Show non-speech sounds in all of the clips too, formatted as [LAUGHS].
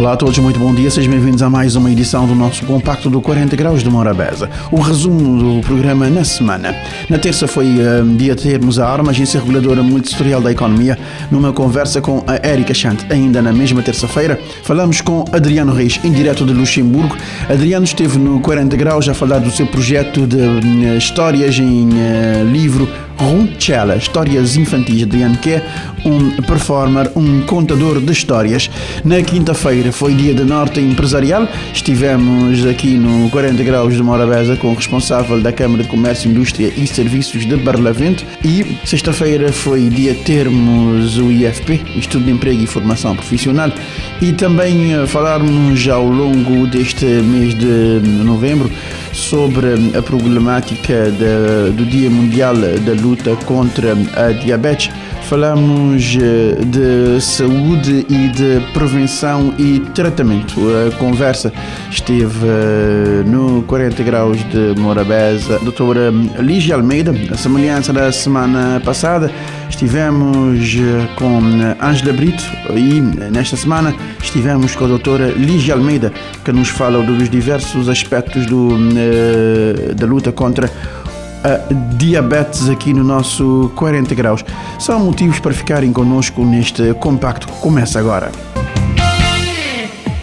Olá a todos, muito bom dia, sejam bem-vindos a mais uma edição do nosso compacto do 40 Graus de Morabeza. O resumo do programa na semana. Na terça foi um, dia de termos a ARMA, Agência Reguladora Multissetorial da Economia, numa conversa com a Érica Chante. Ainda na mesma terça-feira, falamos com Adriano Reis, em direto de Luxemburgo. Adriano esteve no 40 Graus a falar do seu projeto de uh, histórias em uh, livro Runchella, Histórias Infantis de Ian é um performer, um contador de histórias. Na quinta-feira foi dia de norte empresarial, estivemos aqui no 40 graus de Morabeza com o responsável da Câmara de Comércio, Indústria e Serviços de Barlavento. E sexta-feira foi dia termos o IFP, Estudo de Emprego e Formação Profissional. E também eh, falarmos ao longo deste mês de novembro sobre a problemática do Dia Mundial da Luta contra a Diabetes. Falamos eh, de saúde e de prevenção e tratamento. A conversa esteve eh, no 40 Graus de Morabeza. Doutora Lígia Almeida, a semelhança da semana passada, estivemos eh, com Ângela Brito e nesta semana estivemos com a doutora Lígia Almeida, que nos fala dos diversos aspectos do, da luta contra a diabetes aqui no nosso 40 graus. São motivos para ficarem connosco neste compacto que começa agora.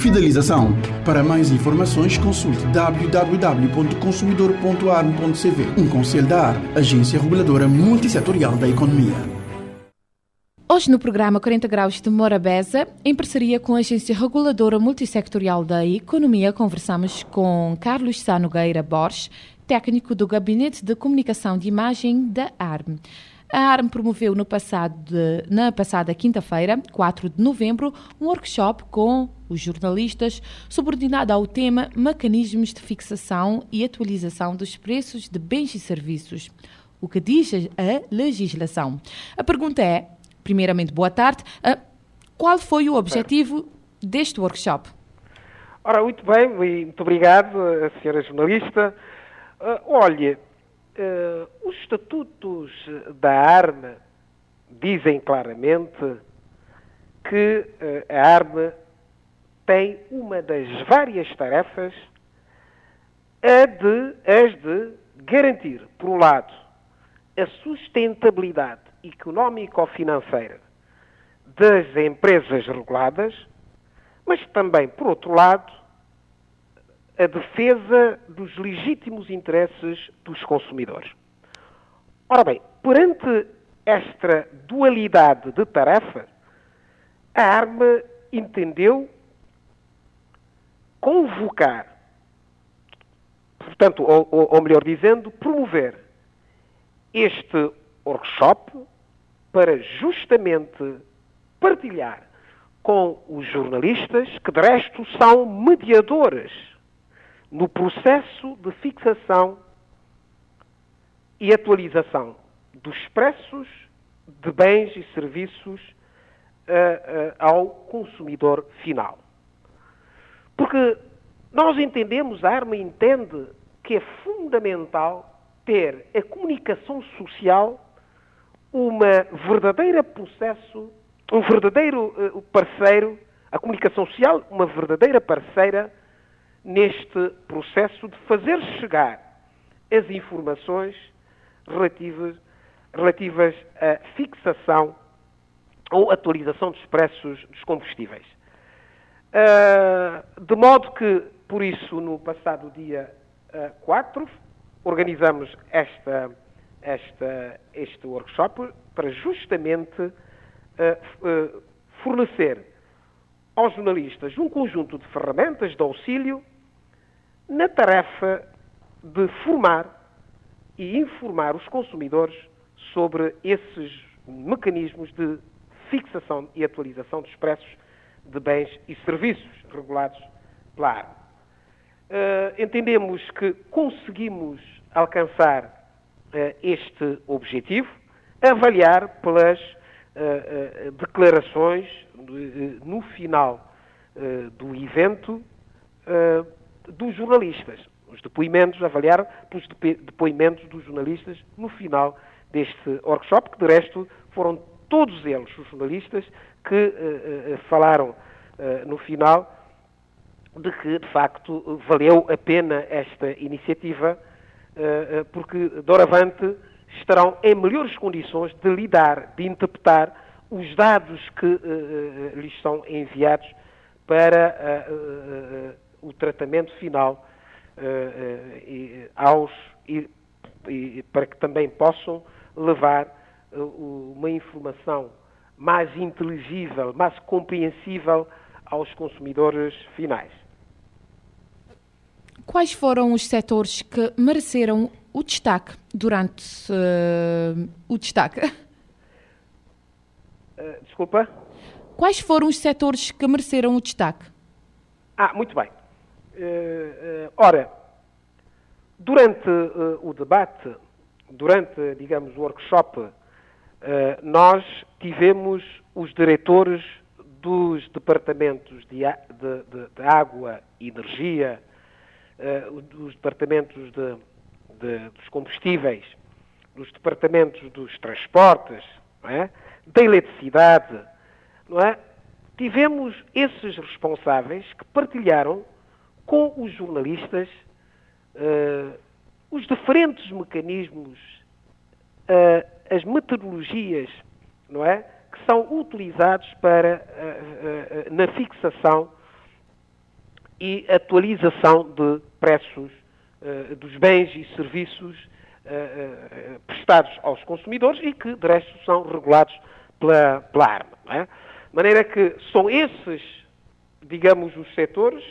fidelização. Para mais informações, consulte www.consumidor.arm.cv. Um conselho da AR, Agência Reguladora Multissetorial da Economia. Hoje no programa 40 Graus de Morabeza, em parceria com a Agência Reguladora Multissectorial da Economia, conversamos com Carlos Sá Nogueira Borges, técnico do Gabinete de Comunicação de Imagem da ARM. A ARM promoveu no passado, na passada quinta-feira, 4 de novembro, um workshop com os jornalistas subordinado ao tema Mecanismos de fixação e atualização dos preços de bens e serviços. O que diz a legislação? A pergunta é, primeiramente, boa tarde, qual foi o objetivo deste workshop? Ora, muito bem, muito obrigado, senhora jornalista. Uh, olha, Uh, os estatutos da arma dizem claramente que uh, a arma tem uma das várias tarefas a de, as de garantir, por um lado, a sustentabilidade económico-financeira das empresas reguladas, mas também, por outro lado, a defesa dos legítimos interesses dos consumidores. Ora bem, perante esta dualidade de tarefa, a ARMA entendeu convocar, portanto, ou, ou melhor dizendo, promover este workshop para justamente partilhar com os jornalistas, que de resto são mediadores no processo de fixação e atualização dos preços de bens e serviços uh, uh, ao consumidor final. Porque nós entendemos, a ARMA entende que é fundamental ter a comunicação social uma verdadeira processo, um verdadeiro uh, parceiro, a comunicação social, uma verdadeira parceira neste processo de fazer chegar as informações relativas, relativas à fixação ou atualização dos preços dos combustíveis. Uh, de modo que, por isso, no passado dia uh, 4, organizamos esta, esta, este workshop para justamente uh, fornecer aos jornalistas um conjunto de ferramentas de auxílio na tarefa de formar e informar os consumidores sobre esses mecanismos de fixação e atualização dos preços de bens e serviços regulados pela ARMA. Uh, entendemos que conseguimos alcançar uh, este objetivo, avaliar pelas uh, declarações no final do evento dos jornalistas. Os depoimentos, avaliar pelos depoimentos dos jornalistas no final deste workshop, que de resto foram todos eles, os jornalistas, que uh, uh, falaram uh, no final de que, de facto, valeu a pena esta iniciativa, porque, doravante, estarão em melhores condições de lidar, de interpretar os dados que lhes são enviados para o tratamento final aos, e, e, para que também possam levar uma informação mais inteligível, mais compreensível aos consumidores finais. Quais foram os setores que mereceram o destaque durante uh, o destaque? Uh, [LAUGHS] desculpa? Quais foram os setores que mereceram o destaque? Ah, muito bem. Uh, ora, durante o debate, durante, digamos, o workshop eh, nós tivemos os diretores dos departamentos de, de, de, de água e energia, dos departamentos dos combustíveis, dos departamentos dos transportes, é? da eletricidade, é? Tivemos esses responsáveis que partilharam com os jornalistas uh, os diferentes mecanismos uh, as metodologias, não é? Que são utilizados para, uh, na fixação e atualização de preços dos bens e serviços prestados aos consumidores e que, de resto, são regulados pela, pela arma. É? De maneira que são esses, digamos, os setores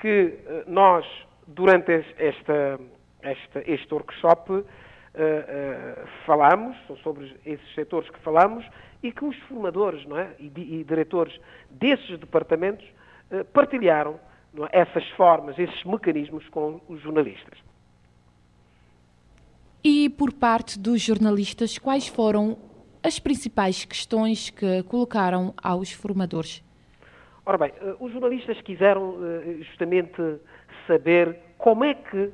que nós, durante esta, esta, este workshop, uh, falamos, sobre esses setores que falamos, e que os formadores não é? e, e diretores desses departamentos uh, partilharam é? essas formas, esses mecanismos com os jornalistas. E por parte dos jornalistas, quais foram as principais questões que colocaram aos formadores? Ora bem, os jornalistas quiseram justamente saber como é que,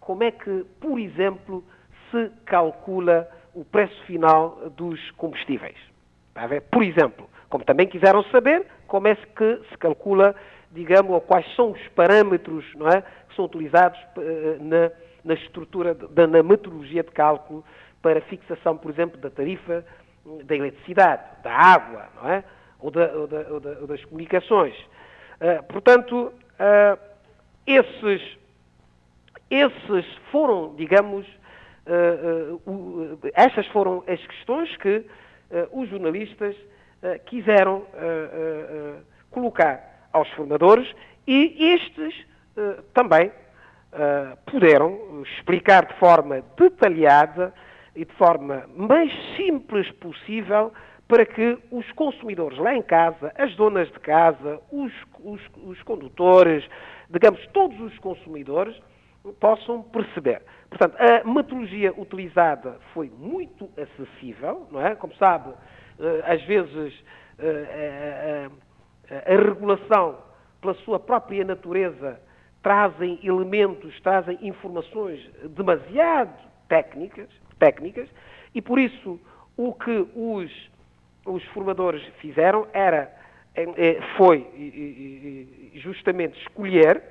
como é que, por exemplo, se calcula o preço final dos combustíveis. Por exemplo, como também quiseram saber como é que se calcula, digamos, ou quais são os parâmetros não é, que são utilizados uh, na, na, estrutura, da, na metodologia de cálculo para fixação, por exemplo, da tarifa da eletricidade, da água, não é? Ou, da, ou, da, ou, ou das comunicações. Uh, portanto, uh, esses, esses foram, digamos, Uh, uh, estas foram as questões que os jornalistas quiseram colocar aos formadores e estes também puderam explicar de forma detalhada e de forma mais simples possível para que os consumidores lá em casa, as donas de casa, os, os, os condutores, digamos, todos os consumidores, possam perceber. Portanto, a metodologia utilizada foi muito acessível, não é? Como sabe, eh, às vezes eh, a, a, a regulação, pela sua própria natureza, trazem elementos, trazem informações demasiado técnicas, técnicas e por isso o que os, os formadores fizeram era, eh, foi justamente escolher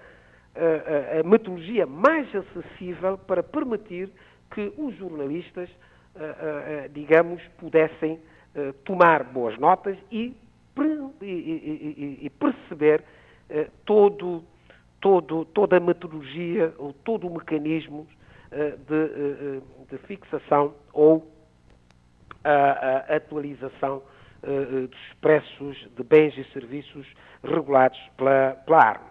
a, a, metodologia mais acessível para permitir que os jornalistas, digamos, pudessem tomar boas notas e, e perceber todo, todo, toda a metodologia ou todo o mecanismo de, de fixação ou a, a atualização dos preços de bens e serviços regulados pela, pela ARM.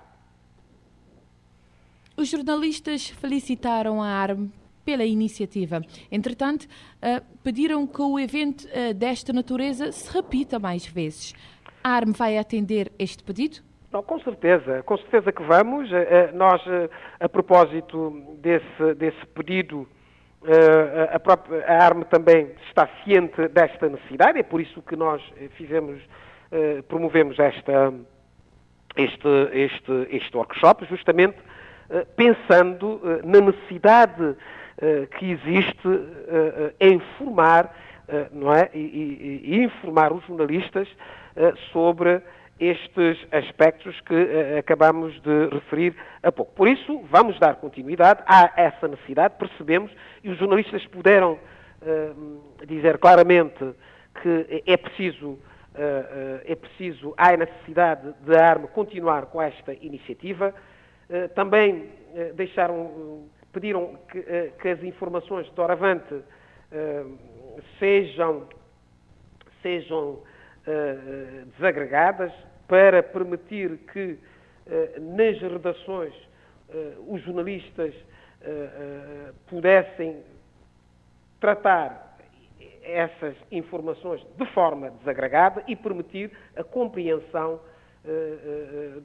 Os jornalistas felicitaram a ARM pela iniciativa. Entretanto, pediram que o evento desta natureza se repita mais vezes. A ARM vai atender este pedido? Não, com certeza, com certeza que vamos. Nós, a propósito desse, desse pedido, a, própria, a ARM também está ciente desta necessidade, é por isso que nós fizemos, promovemos esta, este, este, este workshop, justamente pensando na necessidade que existe em informar, não é? E, e, e informar os jornalistas sobre estes aspectos que uh, acabamos de referir há pouco. Por isso, vamos dar continuidade a essa necessidade, percebemos, e os jornalistas puderam uh, dizer claramente que é preciso, uh, é preciso, há a necessidade de a ARME continuar com esta iniciativa. também deixaram, pediram que, que, as informações de Doravante sejam, sejam desagregadas, para permitir que eh, nas redações eh, os jornalistas eh, pudessem tratar essas informações de forma desagregada e permitir a compreensão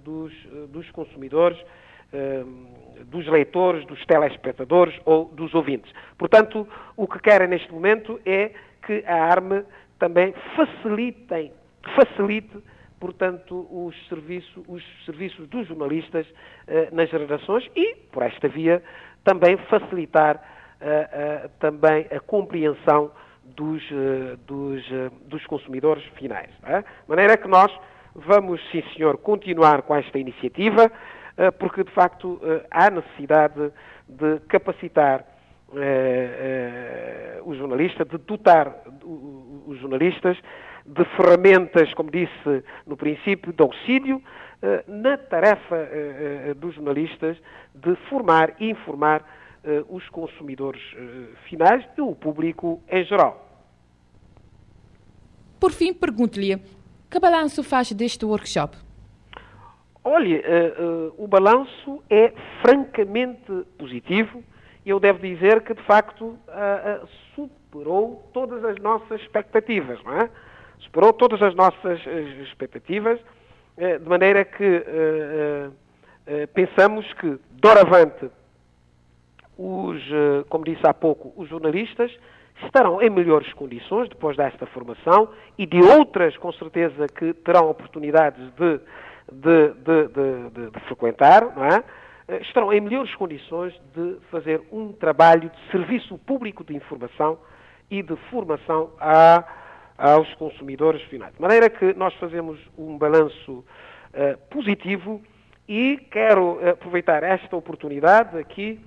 dos, dos consumidores, dos leitores, dos telespectadores ou dos ouvintes. Portanto, o que querem neste momento é que a ARME também facilitem, facilite portanto, os serviços, os serviços dos jornalistas uh, nas redações e, por esta via, também facilitar uh, uh, também a compreensão dos, dos, dos consumidores finais. É? De maneira que nós vamos, sim senhor, continuar com esta iniciativa, porque de facto há necessidade de capacitar os jornalistas, de dotar os jornalistas de ferramentas, como disse no princípio, de auxílio eh, na tarefa eh, eh, dos jornalistas de formar e informar os consumidores finais e o público em geral. Por fim, pergunto-lhe, que balanço faz deste workshop? Olha, uh, o balanço é francamente positivo. Eu devo dizer que, de facto, superou todas as nossas expectativas, não é? superou todas as nossas eh, expectativas, eh, de maneira que eh, pensamos que, doravante, os, como disse há pouco, os jornalistas estarão em melhores condições depois desta formação e de outras, com certeza, que terão oportunidades de, de, de, de frequentar, não é? Estarão em melhores condições de fazer um trabalho de serviço público de informação e de formação à aos consumidores finais. De maneira que nós fazemos um balanço uh, positivo e quero aproveitar esta oportunidade aqui,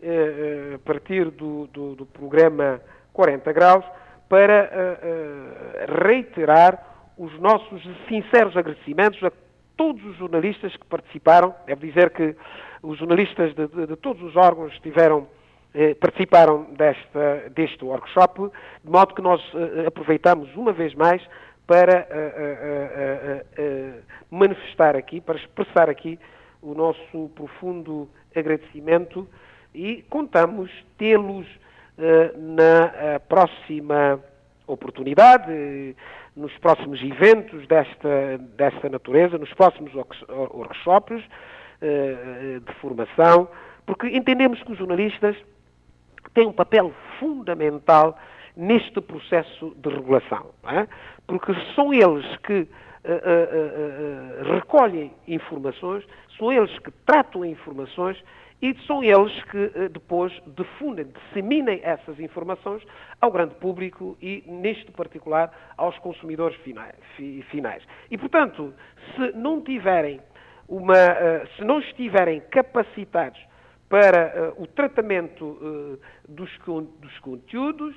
uh, a partir do, do, do, programa 40 Graus, para uh, reiterar os nossos sinceros agradecimentos a todos os jornalistas que participaram. Devo dizer que os jornalistas de, de, de todos os órgãos estiveram eh, participaram desta, deste workshop, de modo que nós eh, aproveitamos uma vez mais para eh, manifestar aqui, para expressar aqui o nosso profundo agradecimento e contamos tê-los na próxima oportunidade, nos próximos eventos desta, desta natureza, nos próximos workshops de formação, porque entendemos que os jornalistas têm um papel fundamental neste processo de regulação, é? porque são eles que uh, recolhem informações, são eles que tratam informações e são eles que depois difundem, disseminem essas informações ao grande público e, neste particular, aos consumidores finais. E, portanto, se não tiverem uma, se não estiverem capacitados para uh, o tratamento uh, dos, dos, conteúdos,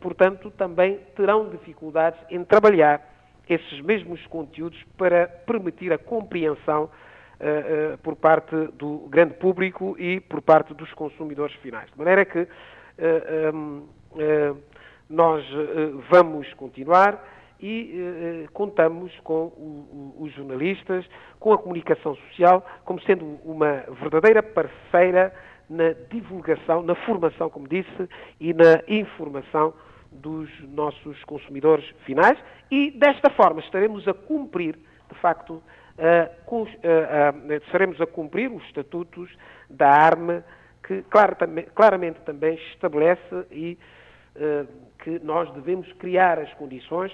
portanto, também terão dificuldades em trabalhar esses mesmos conteúdos para permitir a compreensão por parte do grande público e por parte dos consumidores finais. De maneira que um, nós vamos continuar e eh, contamos com o, o, os jornalistas, com a comunicação social, como sendo uma verdadeira parceira na divulgação, na formação, como disse, e na informação dos nossos consumidores finais. E desta forma estaremos a cumprir, de facto, com, uh, uh, estaremos a cumprir os estatutos da ARME que claramente também estabelece e que nós devemos criar as condições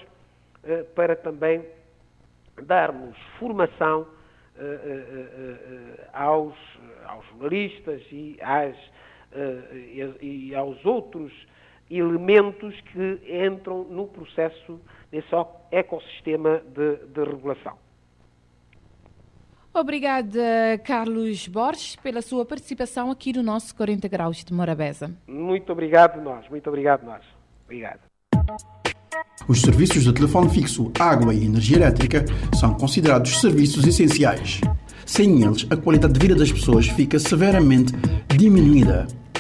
para também darmos formação aos, aos jornalistas e, às, e aos outros elementos que entram no processo, nesse ecossistema de, de regulação. Obrigada, Carlos Borges, pela sua participação aqui no nosso 40 Graus de Morabeza. Muito obrigado, nós. Muito obrigado, nós. Obrigado. Os serviços de telefone fixo, água e energia elétrica são considerados serviços essenciais. Sem eles, a qualidade de vida das pessoas fica severamente diminuída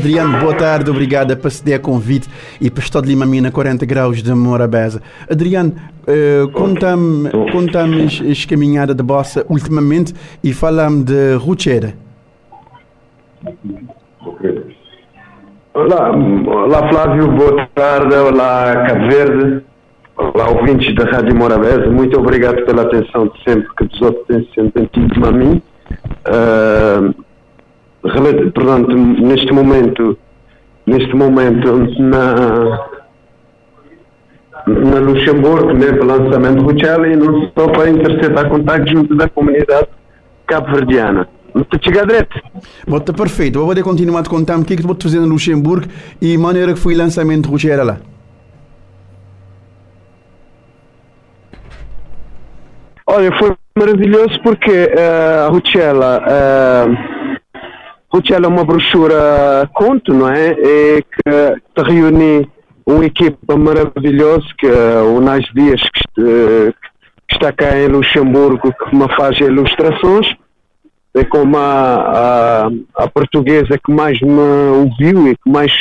Adriano, boa tarde, obrigada por ceder a convite e por estar de Lima Mina 40 graus de Morabeza. Adriano, uh, conta-me conta as caminhadas de bossa ultimamente e fala-me de Ruchera. Olá, olá Flávio, boa tarde, olá Cabo Verde, olá ouvintes da Rádio Morabeza, muito obrigado pela atenção de sempre que os outros têm sentido a mim. Uh, portanto, neste momento, neste momento na, na Luxemburgo, né, para lançamento do Ruchela e não só para interceptar contactos junto da comunidade cabo-verdiana. Muito direto. Bota perfeito. Vou poder continuar a contar-me o que é que vou fazer na Luxemburgo e maneira que foi o lançamento do Ruchela lá. Olha, foi maravilhoso porque uh, a Ruchela uh, Ruchel é uma brochura conto, não é? E que, que reúne uma equipa maravilhosa, que é o Nais Dias, que, que, está cá em Luxemburgo, que me faz ilustrações. É como a, a, a, portuguesa que mais me ouviu e que mais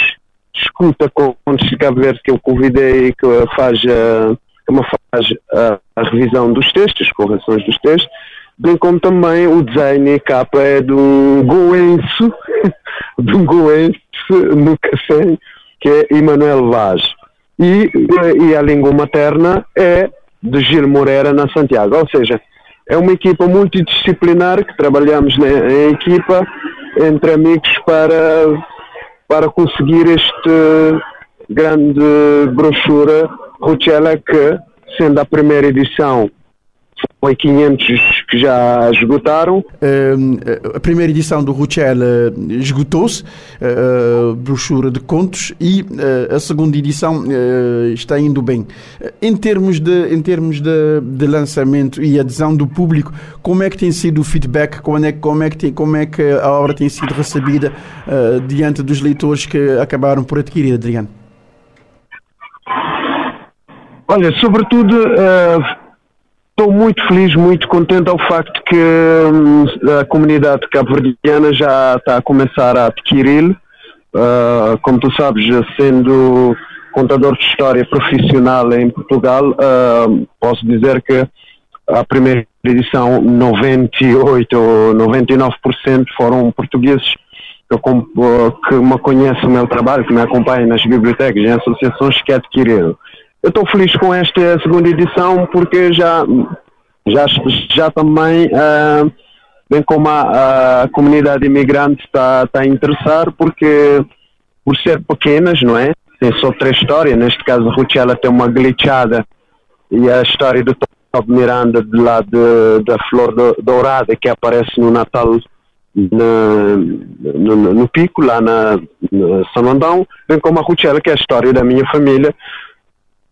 escuta quando chega a ver que eu convidei que faz a, que me faz a, a revisão dos textos, correções dos textos bem como também o design e capa é de um goense, [LAUGHS] de um goense no café, que é Emanuel Vaz. E, e a língua materna é de Gil Moreira na Santiago. Ou seja, é uma equipa multidisciplinar que trabalhamos em equipa entre amigos para, para conseguir este grande brochura Ruchela que, sendo a primeira edição foi 500 que já esgotaram. Uh, a primeira edição do Ruchel uh, esgotou-se, uh, brochura de contos, e a segunda edição está indo bem. em termos, de, em termos de, de, lançamento e adesão do público, como é que tem sido o feedback? Como é, como é, que, tem, como é que a obra tem sido recebida diante dos leitores que acabaram por adquirir, Adriano? Olha, sobretudo Estou muito feliz, muito contente ao facto que hum, a comunidade cabo-verdiana já está a começar a adquirir. Uh, como tu sabes, sendo contador de história profissional em Portugal, uh, posso dizer que a primeira edição 98 ou 99% foram portugueses que, que me conhecem o meu trabalho, que me acompanham nas bibliotecas e associações que adquiriram. Eu estou feliz com esta segunda edição porque já, já, já também, uh, bem como a, a, comunidade imigrante está, está a interessar, porque por ser pequenas, não é? Tem só três histórias, neste caso a Ruchela tem uma glitchada e a história do Top Miranda de lá de, da Flor Dourada que aparece no Natal no, no, no, Pico, lá na, na São Landão, bem como a Ruchela, que é a história da minha família,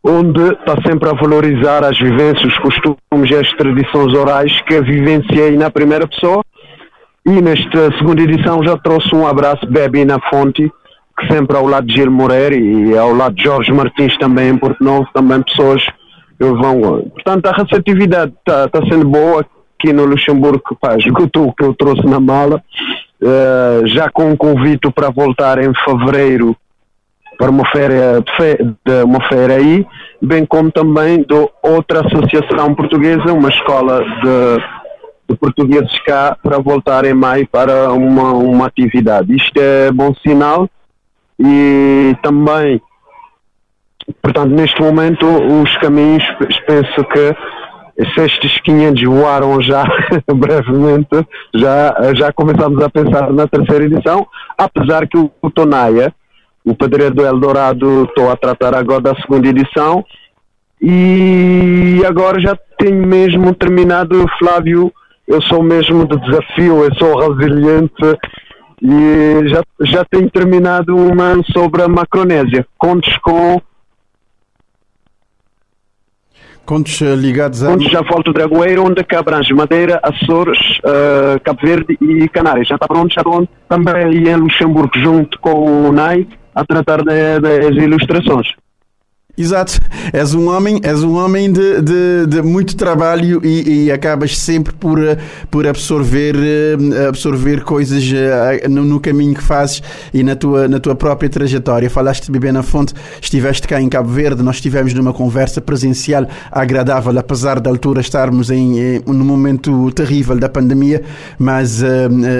onde está sempre a valorizar as vivências, os costumes e as tradições orais que vivenciei na primeira pessoa. E nesta segunda edição já trouxe um abraço Bebe na Fonte, que sempre ao lado de Gil Moreira e ao lado de Jorge Martins também Porto Novo, também pessoas que vão. Portanto, a receptividade está tá sendo boa aqui no Luxemburgo, pá, esgotou o que eu trouxe na mala, uh, já com um convite para voltar em fevereiro para uma feira, de uma feira aí, bem como também de outra associação portuguesa, uma escola de, de portugueses cá, para voltar em maio para uma, uma atividade. Isto é bom sinal e também, portanto, neste momento os caminhos, penso que se estes 500 voaram já [LAUGHS] brevemente, já, já começamos a pensar na terceira edição, apesar que o, Tonaia, o Pedreiro do Eldorado, estou a tratar agora da segunda edição. E agora já tenho mesmo terminado, Flávio, eu sou mesmo de desafio, eu sou resiliente. E já, já tenho terminado uma sobre a Macronésia, contos com Contos eh, ligados a. Contos já volto Dragoeiro, onde que abrange Madeira, Açores, uh, Cabo Verde e Canárias. Já está pronto, já estou também ali em Luxemburgo, junto com o NAI, a tratar das ilustrações. Exato, és um homem, és um homem de, de, de muito trabalho e, e, acabas sempre por, por absorver, eh, absorver coisas eh, no, no, caminho que fazes e na tua, na tua própria trajetória. Falaste de beber na fonte, estiveste cá em Cabo Verde, nós estivemos numa conversa presencial agradável, apesar da altura estarmos em, em num momento terrível da pandemia, mas uh,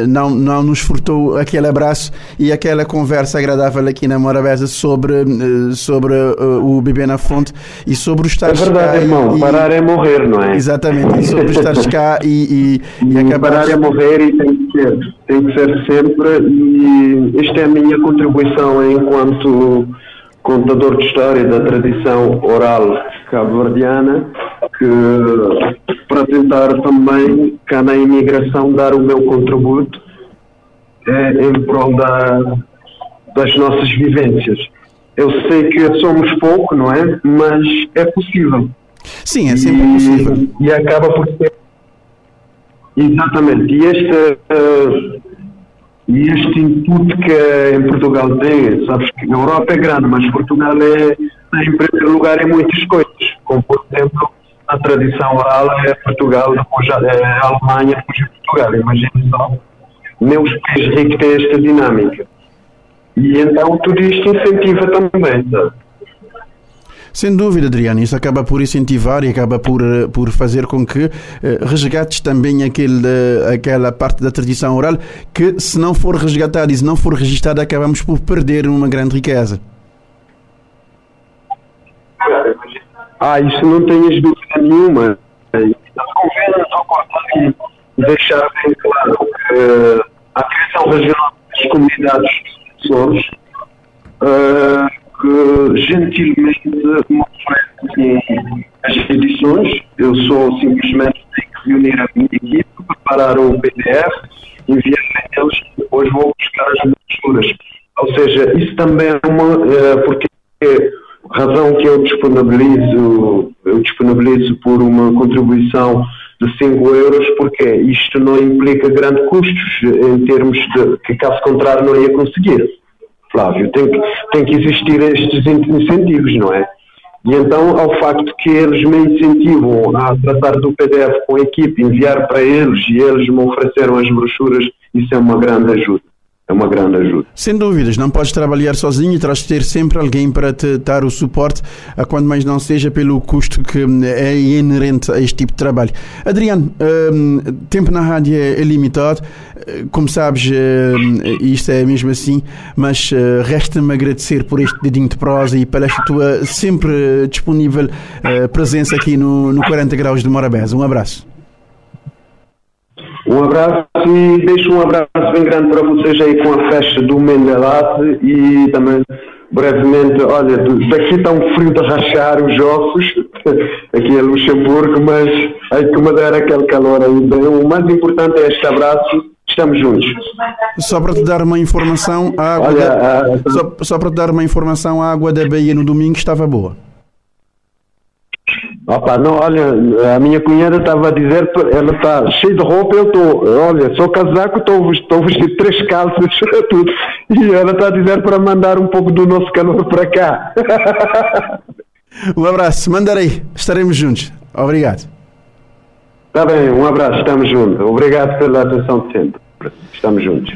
não, não nos furtou aquele abraço e aquela conversa agradável aqui na Morabeza sobre, sobre uh, o beber na fonte e sobre o estar É verdade, irmão. E, parar é morrer, não é? Exatamente. E sobre o [LAUGHS] estar cá e, e, e acabar. Parar é morrer e tem que ser. Tem que ser sempre. E esta é a minha contribuição enquanto contador de história da tradição oral cabo-verdiana, que para tentar também, cá na imigração, dar o meu contributo é, em prol da, das nossas vivências. Eu sei que somos pouco, não é? Mas é possível. Sim, é sempre e, possível. E acaba por ser. Exatamente. E este, uh, este input que em Portugal tem, sabes que a Europa é grande, mas Portugal é, em primeiro lugar, em muitas coisas. Como, por exemplo, a tradição oral é Portugal, depois é a Alemanha, depois é Portugal. Imagina só. Meus países ricos têm esta dinâmica. E então tudo isto incentiva também. Tá? Sem dúvida, Adriano, isso acaba por incentivar e acaba por, eh, por fazer com que eh, resgates também aquele, eh, aquela parte da tradição oral que, se não for resgatada e se não for registada, acabamos por perder uma grande riqueza. Ah, isso não tenhas dúvida nenhuma. Convém só deixar bem claro que a criação regional das comunidades professores uh, que gentilmente me oferecem as edições. Eu sou simplesmente tenho que reunir a minha equipe, preparar o PDF, enviar a eles e depois vou buscar as leituras. Ou seja, isso também é uma. Uh, porque a razão que eu disponibilizo, eu disponibilizo por uma contribuição de 5 euros, porque isto não implica grandes custos em termos de que, caso contrário, não ia conseguir. Flávio, tem que, tem que existir estes incentivos, não é? E então, ao facto que eles me incentivam a tratar do PDF com a equipe, enviar para eles e eles me ofereceram as brochuras, isso é uma grande ajuda é uma grande ajuda. Sem dúvidas, não podes trabalhar sozinho e terás de ter sempre alguém para te dar o suporte, a quando mais não seja pelo custo que é inerente a este tipo de trabalho. Adriano, um, tempo na rádio é, limitado, como sabes, um, isto é mesmo assim, mas uh, resta-me agradecer por este dedinho de prosa e pela tua sempre disponível uh, presença aqui no, no 40 Graus de Morabeza. Um abraço. Um abraço e deixo um abraço bem grande para vocês aí com a festa do Mendelate e também brevemente, olha, daqui está um frio de rachar os ossos, [LAUGHS] aqui em Luxemburgo, mas aí que me der aquele calor aí. O mais importante é este abraço, estamos juntos. Só para te dar uma informação, a água olha, da, a, só, só para te dar uma informação, a água da Bahia no domingo estava boa. Opa, não, olha, a minha cunhada estava a dizer, ela está cheia de roupa, eu estou, olha, sou casaco, estou vestido três calças, [LAUGHS] tudo. E ela está a dizer para mandar um pouco do nosso calor para cá. [LAUGHS] um abraço, mandarei, estaremos juntos. Obrigado. Está bem, um abraço, estamos juntos. Obrigado pela atenção de sempre. Estamos juntos.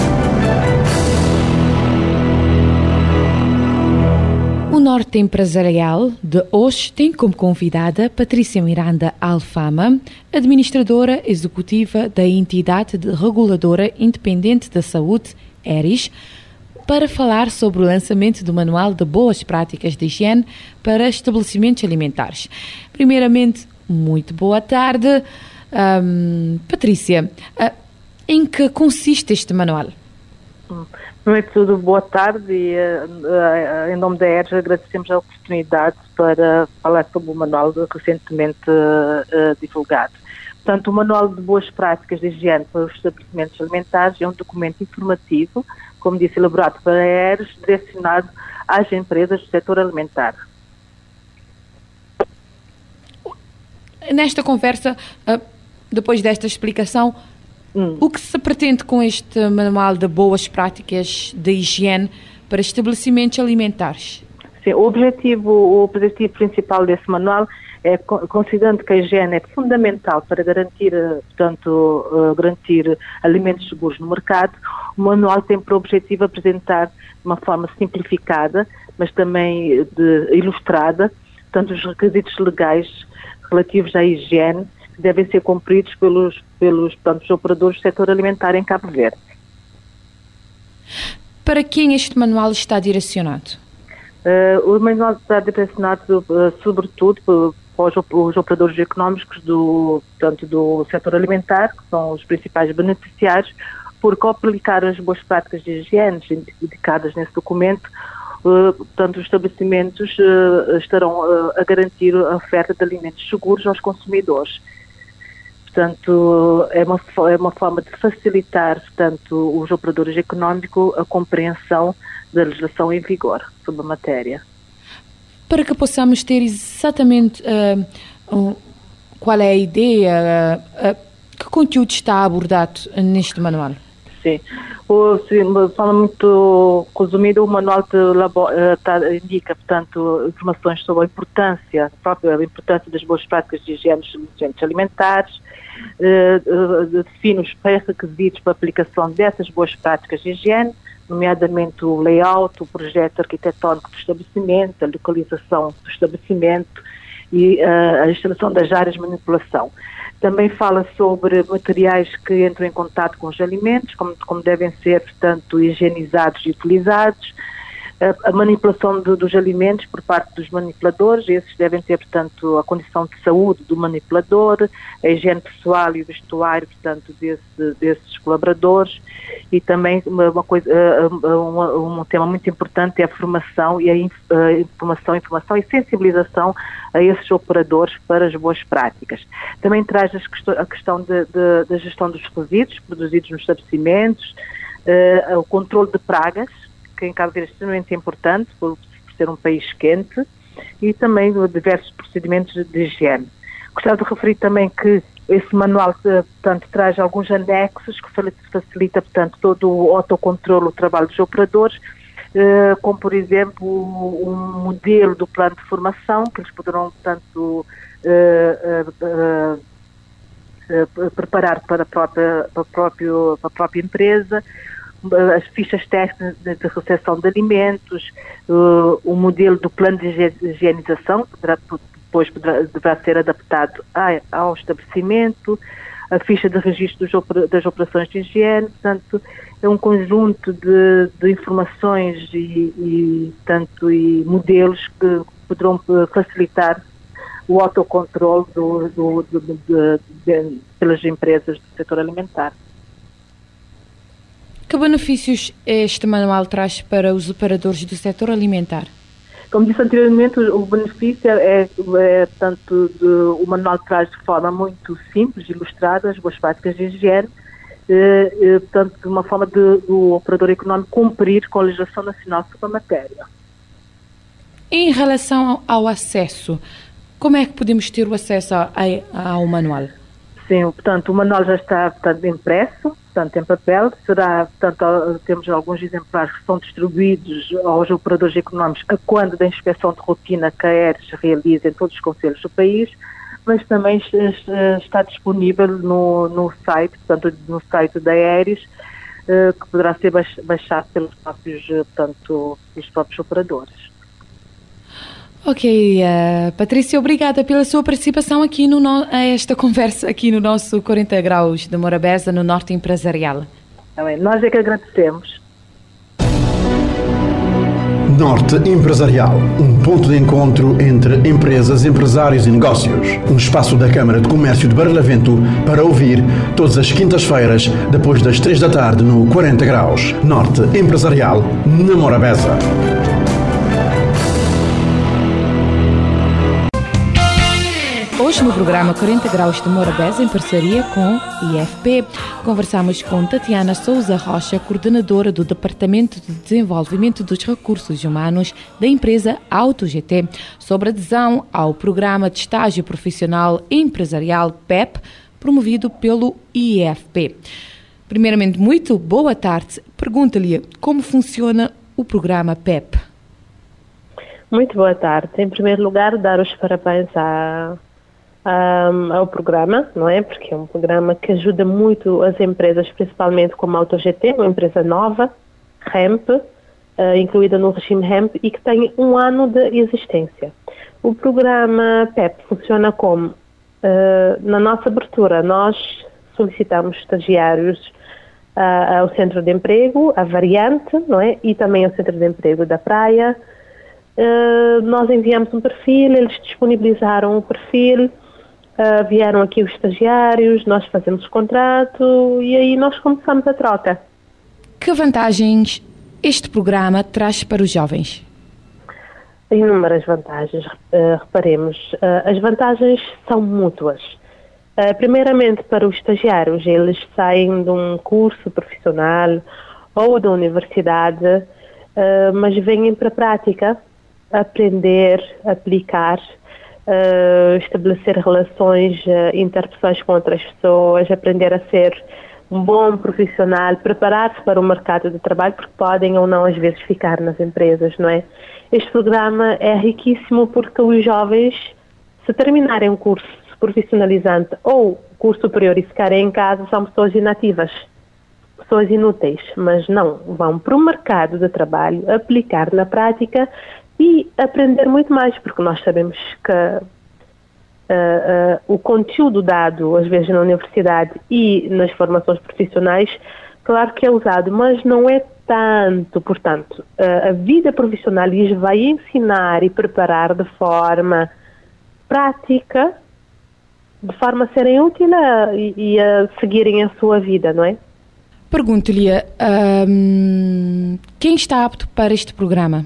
Norte Empresarial de hoje tem como convidada Patrícia Miranda Alfama, administradora executiva da entidade reguladora independente da saúde, ERIS, para falar sobre o lançamento do Manual de Boas Práticas de Higiene para Estabelecimentos Alimentares. Primeiramente, muito boa tarde. Um, Patrícia, uh, em que consiste este manual? Primeiro de tudo, boa tarde e uh, em nome da ERJ agradecemos a oportunidade para falar sobre o manual recentemente uh, divulgado. Portanto, o Manual de Boas Práticas de Higiene para os Estabelecimentos Alimentares é um documento informativo, como disse, elaborado para a ERJ, direcionado às empresas do setor alimentar. Nesta conversa, depois desta explicação, Hum. O que se pretende com este manual de boas práticas de higiene para estabelecimentos alimentares? Sim, o objetivo, o objetivo principal desse manual é considerando que a higiene é fundamental para garantir, eh, portanto, uh, garantir alimentos seguros no mercado, o manual tem por objetivo apresentar de uma forma simplificada, mas também de, ilustrada, tanto os requisitos legais relativos à higiene devem ser cumpridos pelos, pelos portanto, os operadores do setor alimentar em Cabo Verde. Para quem este manual está direcionado? Uh, o manual está direcionado, uh, sobretudo, para os, operadores económicos do, portanto, do setor alimentar, que são os principais beneficiários, porque ao aplicar as boas práticas de higiene indicadas nesse documento, uh, portanto, os estabelecimentos estarão a garantir a oferta de alimentos seguros aos consumidores Portanto, é uma, é uma forma de facilitar, portanto, os operadores económicos a compreensão da legislação em vigor sobre a matéria. Para que possamos ter exatamente uh, qual é a ideia, uh, que conteúdo está abordado neste manual? Sim. O, sim, de forma muito resumida, o manual uh, tá, indica, portanto, informações sobre a importância, a própria importância das boas práticas de higiene dos alimentares, uh, define os pré-requisitos para a aplicação dessas boas práticas de higiene, nomeadamente o layout, o projeto arquitetónico do estabelecimento, a localização do estabelecimento e uh, a instalação das áreas de manipulação. Também fala sobre materiais que entram em contato com os alimentos, como, como devem ser, portanto, higienizados e utilizados, a manipulação de, dos alimentos por parte dos manipuladores, esses devem ter, portanto, a condição de saúde do manipulador, a higiene pessoal e o vestuário, portanto, desse, desses colaboradores e também uma coisa, eh, eh, um, um tema muito importante é a formação e a informação, informação e sensibilização a esses operadores para as boas práticas. Também traz a questão da gestão dos resíduos produzidos nos estabelecimentos, uh, o controle de pragas, que em Cabo Verde é extremamente importante, por, por ser um país quente, e também diversos procedimentos de higiene. Gostava de referir também que esse manual, eh, portanto, traz alguns anexos que facilita, portanto, todo o autocontrole do trabalho dos operadores, eh, como, por exemplo, um modelo do plano de formação, que eles poderão, portanto, eh, preparar para a própria, para a própria, para a própria empresa, as fichas técnicas de recepção de alimentos, uh, o modelo do plano de higienização, que poderá, depois poderá, deverá ser adaptado ao estabelecimento, a ficha de registro das operações de higiene, portanto, é um conjunto de, de informações e, e, tanto, e modelos que poderão facilitar o autocontrole do, do, do, pelas empresas do setor alimentar. Que benefícios este manual traz para os operadores do setor alimentar? Como disse anteriormente, o benefício é, é tanto de, o manual traz de forma muito simples, ilustrada, as boas práticas de higiene, eh, eh, portanto, de uma forma de, do operador económico cumprir com a legislação nacional sobre a matéria. Em relação ao acesso, como é que podemos ter o acesso ao manual? Sim, portanto, o manual já está portanto, impresso, portanto, em papel. Será, portanto, temos alguns exemplares que são distribuídos aos operadores económicos a quando da inspeção de rotina que a ERS realiza em todos os conselhos do país, mas também está disponível no, no site, portanto, no site da ERS, eh, que poderá ser baixado pelos próprios, eh, portanto, pelos próprios operadores. Ok, uh, Patrícia, obrigada pela sua participação aqui no no, a esta conversa aqui no nosso 40 graus de Morabeza, no Norte Empresarial. Tá nós é que agradecemos. Norte Empresarial, um ponto de encontro entre empresas, empresários e negócios. Um espaço da Câmara de Comércio de Barlavento para ouvir todas as quintas-feiras, depois das três da tarde, no 40 Graus. Norte Empresarial, na Morabeza. Hoje no programa 40 Graus de Morabeza, em parceria com IFP, conversamos com Tatiana Souza Rocha, coordenadora do Departamento de Desenvolvimento dos Recursos Humanos da empresa AutoGT, sobre adesão ao Programa de Estágio Profissional Empresarial PEP, promovido pelo IFP. Primeiramente, muito boa tarde. Pergunta-lhe como funciona o programa PEP. Muito boa tarde. Em primeiro lugar, dar os parabéns à um, ao programa, não é? Porque é um programa que ajuda muito as empresas, principalmente como a AutoGT, uma empresa nova, REMP, uh, incluída no regime REMP e que tem um ano de existência. O programa PEP funciona como, uh, na nossa abertura, nós solicitamos estagiários uh, ao centro de emprego, a variante, não é? E também ao centro de emprego da praia. Uh, nós enviamos um perfil, eles disponibilizaram o perfil, Uh, vieram aqui os estagiários, nós fazemos contrato e aí nós começamos a troca. Que vantagens este programa traz para os jovens? Inúmeras vantagens, uh, reparemos. Uh, as vantagens são mútuas. primeiramente, para os estagiários, eles saem de um curso profissional ou da universidade, mas vêm para a prática aprender, aplicar uh, estabelecer relações uh, interpessoais com outras pessoas, aprender a ser um bom profissional, preparar-se para o mercado de trabalho, porque podem ou não às vezes ficar nas empresas, não é? Este programa é riquíssimo porque os jovens, se terminarem um curso profissionalizante ou curso superior e ficarem em casa, são pessoas inativas, pessoas inúteis, mas não, vão para o mercado de trabalho, aplicar na prática e aprender muito mais, porque nós sabemos que uh, uh, o conteúdo dado, às vezes, na universidade e nas formações profissionais, claro que é usado, mas não é tanto. Portanto, uh, a vida profissional lhes vai ensinar e preparar de forma prática, de forma a serem úteis e, e a seguirem a sua vida, não é? Pergunto-lhe, um, quem está apto para este programa?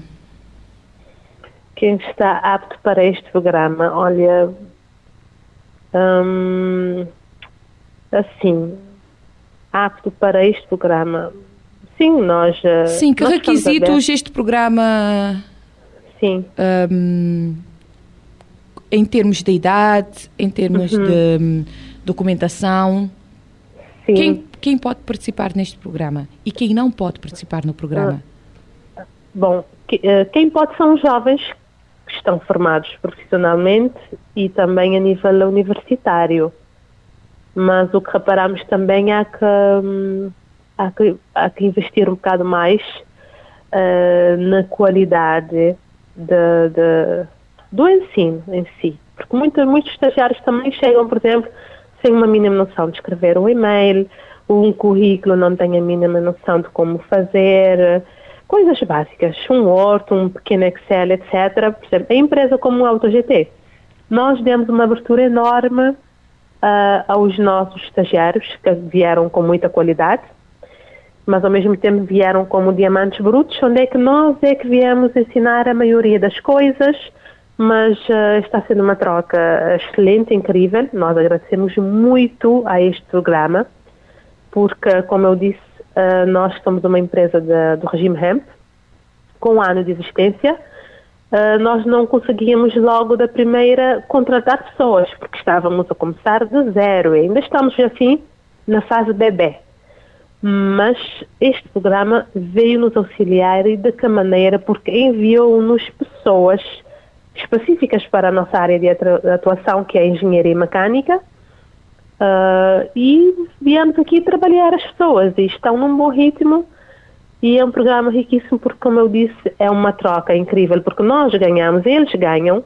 Quem está apto para este programa? Olha, hum, assim, apto para este programa. Sim, nós. Eh, Sim, que nós requisitos este programa. Sim. Um, em termos de idade, em termos uhum. de um, documentação. Sim. Quem, quem pode participar neste programa e quem não pode participar no programa? Bom, eh, quem pode são os jovens estão formados profissionalmente e também a nível universitário. Mas o que reparamos também é que hum, há que, há que investir um bocado mais uh, na qualidade de, de, do ensino em si. Porque muito, muitos estagiários também chegam, por exemplo, sem uma mínima noção de escrever um e-mail, um currículo não tem a mínima noção de como fazer, coisas básicas, um Word, um pequeno Excel, etc. Por exemplo, a empresa como o AutoGT, nós demos uma abertura enorme uh, aos nossos estagiários que vieram com muita qualidade mas ao mesmo tempo vieram como diamantes brutos, onde é que nós é que viemos ensinar a maioria das coisas, mas uh, está sendo uma troca excelente, incrível. Nós agradecemos muito a este programa, porque, como eu disse, uh, nós somos uma empresa de, do regime HEMP, com um ano de existência. Uh, nós não conseguíamos logo da primeira contratar pessoas, porque estávamos a começar de zero e ainda estamos assim na fase bebê mas este programa veio nos auxiliar e de que maneira? Porque enviou-nos pessoas específicas para a nossa área de atuação, que é a engenharia mecânica, uh, e viemos aqui trabalhar as pessoas. E estão num bom ritmo. E é um programa riquíssimo porque, como eu disse, é uma troca incrível, porque nós ganhamos, eles ganham,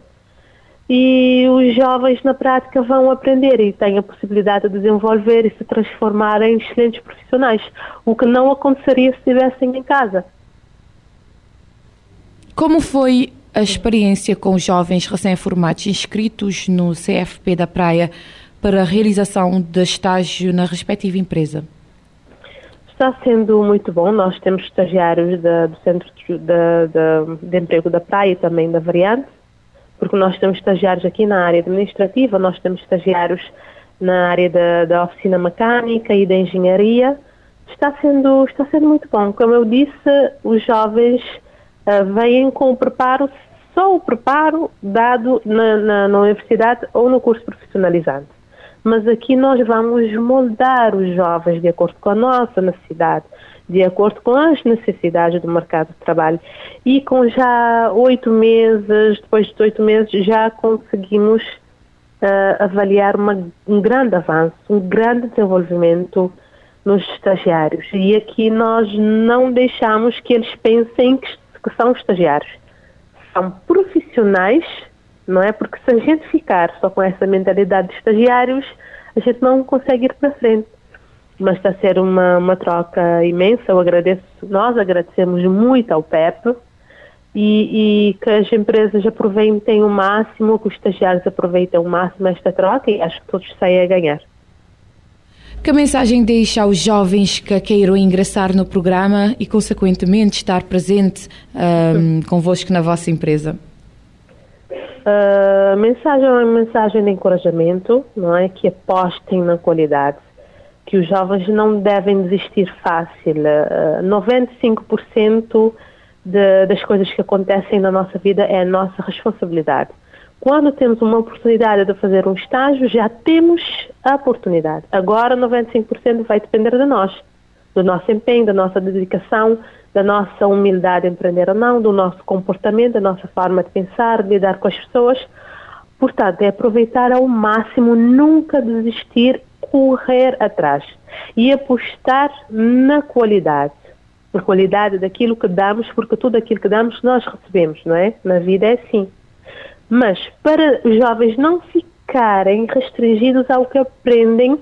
e os jovens na prática vão aprender e têm a possibilidade de desenvolver e se transformar em excelentes profissionais, o que não aconteceria se estivessem em casa. Como foi a experiência com os jovens recém-formados inscritos no CFP da Praia para a realização de estágio na respectiva empresa? Está sendo muito bom. Nós temos estagiários do Centro de, de, de Emprego da Praia e também da Variante porque nós temos estagiários aqui na área administrativa, nós temos estagiários na área da, da oficina mecânica e da engenharia. Está sendo, está sendo muito bom. Como eu disse, os jovens uh, vêm com o preparo, só o preparo dado na, na, na universidade ou no curso profissionalizante. Mas aqui nós vamos moldar os jovens de acordo com a nossa necessidade de acordo com as necessidades do mercado de trabalho. E com já oito meses, depois de oito meses, já conseguimos uh, avaliar uma, um grande avanço, um grande desenvolvimento nos estagiários. E aqui nós não deixamos que eles pensem que, que são estagiários. São profissionais, não é? Porque se a gente ficar só com essa mentalidade de estagiários, a gente não consegue ir para frente mas está a ser uma, uma troca imensa. Eu agradeço, nós agradecemos muito ao PEP e, e, que as empresas aproveitem o máximo, que os estagiários aproveitem o máximo esta troca e acho que todos saem a ganhar. Que mensagem deixa aos jovens que queiram ingressar no programa e, consequentemente, estar presente um, convosco na vossa empresa? A uh, mensagem é uma mensagem de encorajamento, não é? Que apostem na qualidade que os jovens não devem desistir fácil. Uh, 95% de, das coisas que acontecem na nossa vida é nossa responsabilidade. Quando temos uma oportunidade de fazer um estágio, já temos a oportunidade. Agora, 95% vai depender de nós, do nosso empenho, da nossa dedicação, da nossa humildade em empreender ou não, do nosso comportamento, da nossa forma de pensar, de lidar com as pessoas. Portanto, é aproveitar ao máximo, nunca desistir correr atrás e apostar na qualidade. Na qualidade daquilo que damos, porque tudo aquilo que damos nós recebemos, não é? Na vida é assim. Mas para os jovens não ficarem restringidos ao que aprendem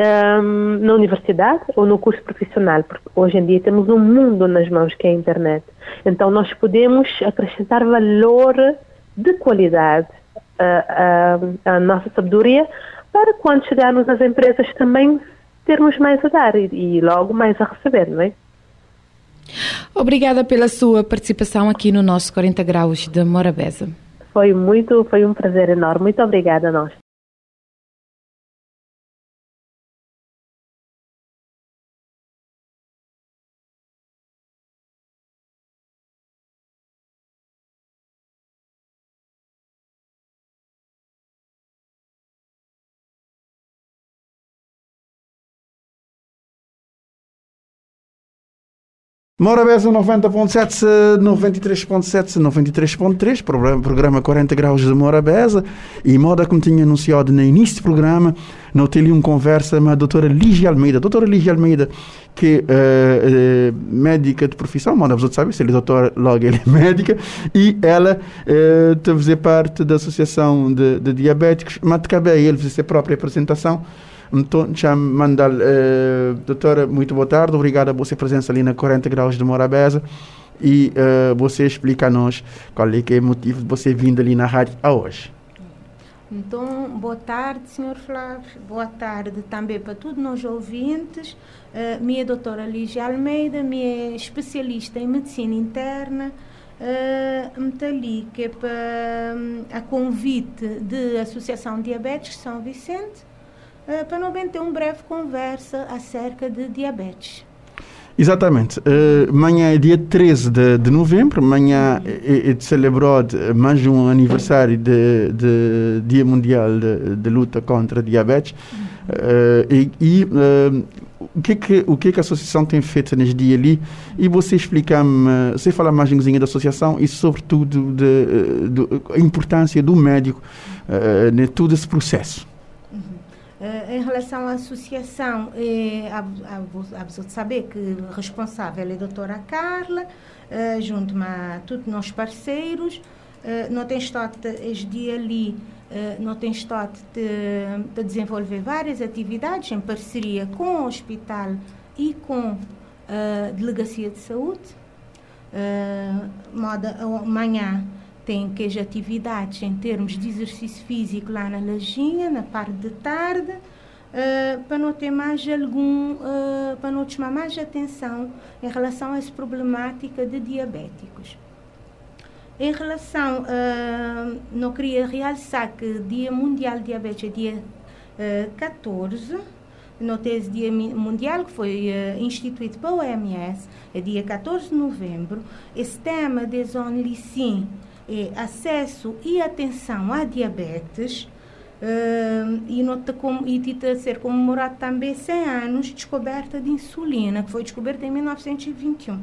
um, na universidade ou no curso profissional, porque hoje em dia temos um mundo nas mãos que é a internet. Então nós podemos acrescentar valor de qualidade à, à nossa sabedoria para quando chegarmos às empresas também termos mais a dar e, e logo mais a receber, não é? Obrigada pela sua participação aqui no nosso 40 Graus de Morabeza. Foi muito, foi um prazer enorme. Muito obrigada a nós. Morabeza 90.7, 93.7, 93.3, programa 40 graus de Morabeza. E moda como tinha anunciado no início do programa, não tive uma conversa com a doutora Lígia Almeida. Doutora Lígia Almeida, que é, médica de profissão, moda você sabe, se ele é doutor, logo ele é [LAUGHS] médica, e ela é, fazer parte da Associação de, de Diabéticos, mas cabe a ele fazer a própria apresentação. Então, já mandar, uh, doutora, muito boa tarde, obrigado a você presença ali na 40 graus de Morabeza e uh, você explica a nós qual é, que é o motivo de você vindo ali na rádio a hoje. Então, boa tarde, Sr. Flávio. Boa tarde também para todos nós ouvintes. Uh, minha doutora Lígia Almeida, minha especialista em medicina interna. Uh, ali que é para um, a convite da Associação Diabetes São Vicente, uh, para não ter uma breve conversa acerca de diabetes. Exatamente. Uh, amanhã é dia 13 de, de novembro, amanhã é, é celebrado mais um aniversário de, de Dia Mundial de, de, Luta contra a Diabetes. Uh, e, e uh, o, que, que, o que, que a associação tem feito neste dia ali? E você explica-me, você fala mais um da associação e, sobretudo, de, de, a importância do médico uh, em todo esse processo. Uh, em relação à associação, é, há, há, de saber que responsável é a doutora Carla, uh, junto a todos nós parceiros. Uh, não tem estado este dia ali, uh, não tem estado de, de, desenvolver várias atividades em parceria com o hospital e com a delegacia de saúde. Uh, moda, amanhã tem que as atividades em termos de exercício físico lá na lajinha, na parte de tarde, uh, para não ter mais algum, uh, para não chamar mais atenção em relação a essa problemática de diabéticos. Em relação, uh, não queria realçar que Dia Mundial de Diabetes é dia uh, 14, não esse Dia Mundial que foi uh, instituído pela OMS, é dia 14 de novembro. Esse tema de Only Sim é acesso e atenção à diabetes uh, e nota como e a ser comemorado também 100 anos de descoberta de insulina, que foi descoberta em 1921.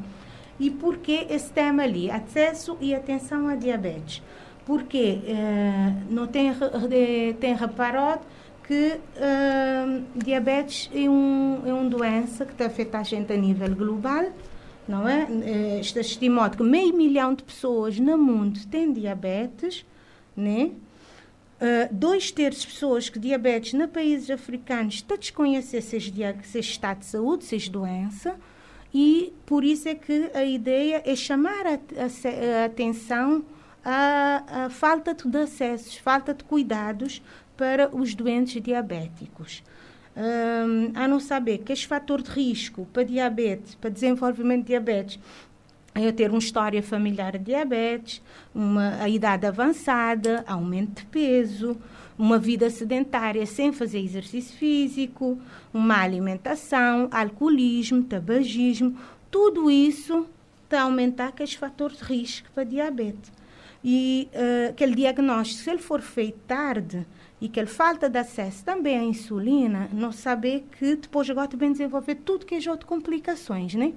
E por que esse tema ali, acesso e atenção à diabetes? Porque uh, não tem, tem reparado que uh, diabetes é, um, é uma doença que está afeta a gente a nível global, não é? Está estimado que meio milhão de pessoas no mundo têm diabetes, né? Uh, dois terços de pessoas que diabetes nos países africanos está desconhecer se é estado de saúde, se é doença, e por isso é que a ideia é chamar a, a, a atenção à, à falta de acessos, falta de cuidados para os doentes diabéticos um, a não saber que este fator de risco para diabetes, para desenvolvimento de diabetes, é ter uma história familiar de diabetes, uma, a idade avançada, aumento de peso, uma vida sedentária sem fazer exercício físico, uma alimentação, alcoolismo, tabagismo, tudo isso está a aumentar aquele fator de risco para diabetes. E uh, aquele diagnóstico, se ele for feito tarde, e que ele falta de acesso também à insulina, não saber que depois agora também desenvolver tudo que é outras complicações, né?